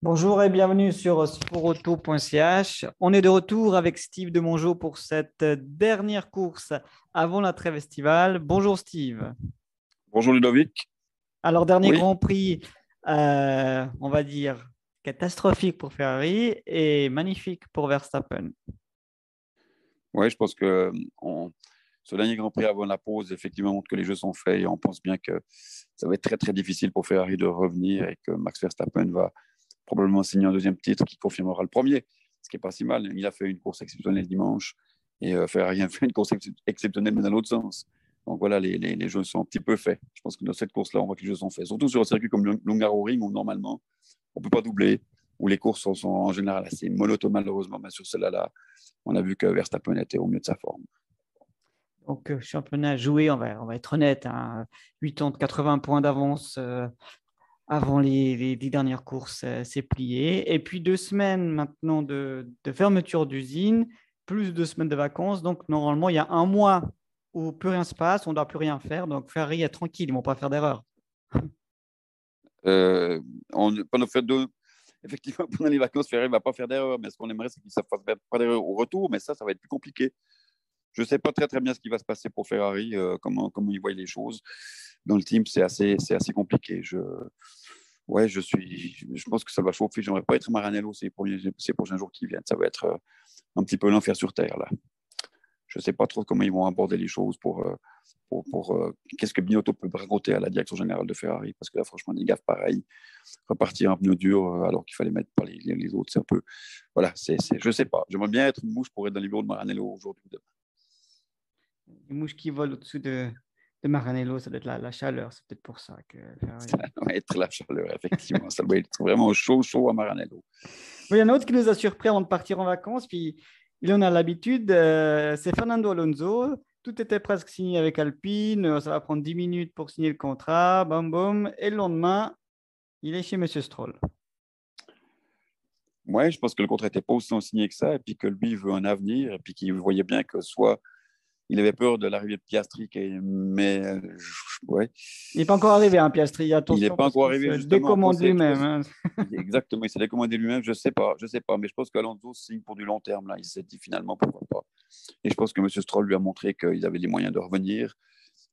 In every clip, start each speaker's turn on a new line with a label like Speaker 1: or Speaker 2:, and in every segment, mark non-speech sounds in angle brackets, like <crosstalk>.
Speaker 1: Bonjour et bienvenue sur sportauto.ch. On est de retour avec Steve de Mongeau pour cette dernière course avant la trêve estivale. Bonjour Steve.
Speaker 2: Bonjour Ludovic.
Speaker 1: Alors, dernier Grand Prix, euh, on va dire catastrophique pour Ferrari et magnifique pour Verstappen.
Speaker 2: Oui, je pense que ce dernier Grand Prix avant la pause, effectivement, montre que les jeux sont faits et on pense bien que ça va être très très difficile pour Ferrari de revenir et que Max Verstappen va probablement signer un deuxième titre qui confirmera le premier, ce qui n'est pas si mal. Il a fait une course exceptionnelle dimanche et euh, Ferrari a fait une course exceptionnelle, mais dans l'autre sens. Donc voilà, les, les, jeux sont un petit peu faits. Je pense que dans cette course-là, on voit que les jeux sont faits. Surtout sur un circuit comme Ring où normalement, on ne peut pas doubler, où les courses sont, en général assez monotones malheureusement. Mais sur celle-là, on a vu que Verstappen était au mieux de sa forme.
Speaker 1: Donc, euh, championnat joué, on va, on va être honnête, hein, 80-80 points d'avance euh, avant les, les, dernières courses, euh, c'est plié. Et puis deux semaines maintenant de, fermeture d'usine, plus deux semaines de vacances. Donc normalement, il y a un mois où plus rien se passe, on ne doit plus rien faire. Donc Ferrari est tranquille, ils ne vont pas faire d'erreur.
Speaker 2: Euh, on, deux, effectivement, <laughs> pendant les vacances, Ferrari ne va pas faire d'erreur. Mais ce qu'on aimerait, c'est qu'il ne fasse pas d'erreur au retour. Mais ça, ça va être plus compliqué. Je ne sais pas très, très bien ce qui va se passer pour Ferrari, euh, comment, comment ils voient les choses. Dans le team, c'est assez, assez compliqué. Je, ouais, je, suis, je pense que ça va chauffer. J'aimerais pas être Maranello ces, prochains jours qui viennent. Ça va être euh, un petit peu l'enfer sur Terre. là. Je ne sais pas trop comment ils vont aborder les choses pour, euh, pour, pour qu'est-ce que Binotto peut raconter à la direction générale de Ferrari. Parce que là, franchement, des gaffes pareilles, repartir un pneu dur alors qu'il fallait mettre par les, les autres, c'est un peu. Voilà, c'est, je ne sais pas. J'aimerais bien être une mouche pour être dans les bureaux de Maranello aujourd'hui ou demain.
Speaker 1: Une mouche qui vole au-dessus de, de Maranello, ça doit être la, chaleur, c'est peut-être pour ça que.
Speaker 2: Ça doit être la chaleur, effectivement. ça doit être vraiment chaud, chaud à Maranello.
Speaker 1: Il y a un autre qui nous a surpris avant de partir en vacances, puis il en a l'habitude, euh, c'est Fernando Alonso. Tout était presque signé avec Alpine, euh, ça va prendre 10 minutes pour signer le contrat, bam bam, et le lendemain, il est chez Monsieur Stroll.
Speaker 2: Oui, je pense que le contrat n'était pas aussi signé que ça, et puis que lui veut un avenir, et puis qu'il voyait bien que soit il avait peur de l'arrivée de Piastri, mais euh, ouais.
Speaker 1: Il n'est pas encore arrivé, hein, Piastri.
Speaker 2: Attention, <laughs> il n'est pas encore arrivé.
Speaker 1: Il s'est décommandé lui-même. Hein.
Speaker 2: Exactement, il s'est décommandé lui-même. Je ne sais pas, je sais pas, mais je pense qu'Alonso signe pour du long terme. Là, il s'est dit finalement pourquoi pas. Et je pense que M. Stroll lui a montré qu'ils avaient les moyens de revenir.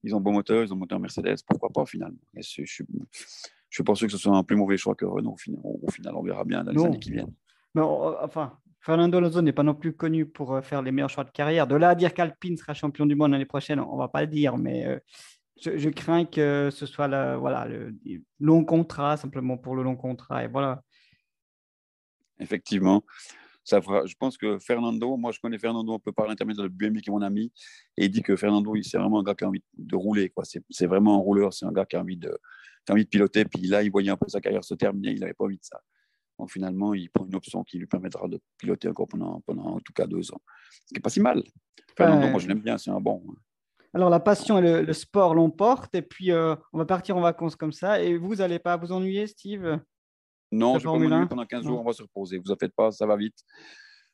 Speaker 2: Ils ont bon moteur, ils ont moteur Mercedes, pourquoi pas finalement. je ne suis, pas sûr que ce soit un plus mauvais choix que Renault. Au final, au final on verra bien dans les années qui viennent.
Speaker 1: Mais enfin, Fernando Alonso n'est pas non plus connu pour euh, faire les meilleurs choix de carrière. De là à dire qu'Alpine sera champion du monde l'année prochaine, on ne va pas le dire, mais euh, je, crains que ce soit le, voilà, le long contrat, simplement pour le long contrat. Et voilà.
Speaker 2: Effectivement. Ça je pense que Fernando, moi je connais Fernando un peu par l'intermédiaire de BMI qui est mon ami, et il dit que Fernando, c'est vraiment un gars qui a envie de rouler. C'est vraiment un rouleur, c'est un gars qui a, envie de, qui a envie de piloter. Puis là, il voyait un peu sa carrière se terminer, il n'avait pas envie de ça. Donc finalement, il prend une option qui lui permettra de piloter encore pendant, pendant en tout cas deux ans. Ce qui n'est pas si mal. Fernando, moi je l'aime bien, c'est un bon. Hein.
Speaker 1: Alors la passion et le, sport l'emportent et puis euh, on va partir en vacances comme ça. Et vous n'allez pas vous ennuyer, Steve?
Speaker 2: Non, je vais pas pendant 15 jours, on va se reposer. Vous en faites pas, ça va vite.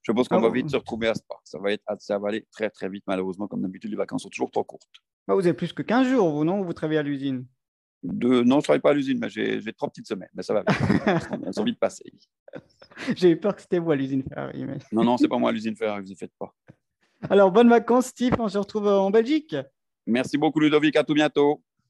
Speaker 2: Je pense qu'on ah va vite se retrouver à Spa. Ça va, être, ça va aller très très vite malheureusement. Comme d'habitude, les vacances sont toujours trop courtes.
Speaker 1: Bah, vous avez plus que 15 jours, vous, non? Vous travaillez à l'usine
Speaker 2: Non, je ne travaille pas à l'usine, mais j'ai trois petites semaines, mais ça va <laughs> Elles ont vite passé.
Speaker 1: J'ai eu peur que c'était vous à l'usine Ferrari. Mais...
Speaker 2: Non, non, c'est pas moi à l'usine Ferrari, vous ne faites pas.
Speaker 1: Alors, bonnes vacances, Steve. On se retrouve en Belgique.
Speaker 2: Merci beaucoup, Ludovic. À tout bientôt.